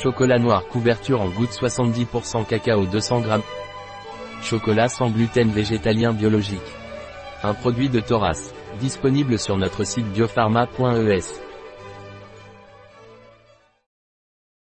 Chocolat noir couverture en gouttes 70% cacao 200 g. Chocolat sans gluten végétalien biologique. Un produit de Thoras. Disponible sur notre site biopharma.es.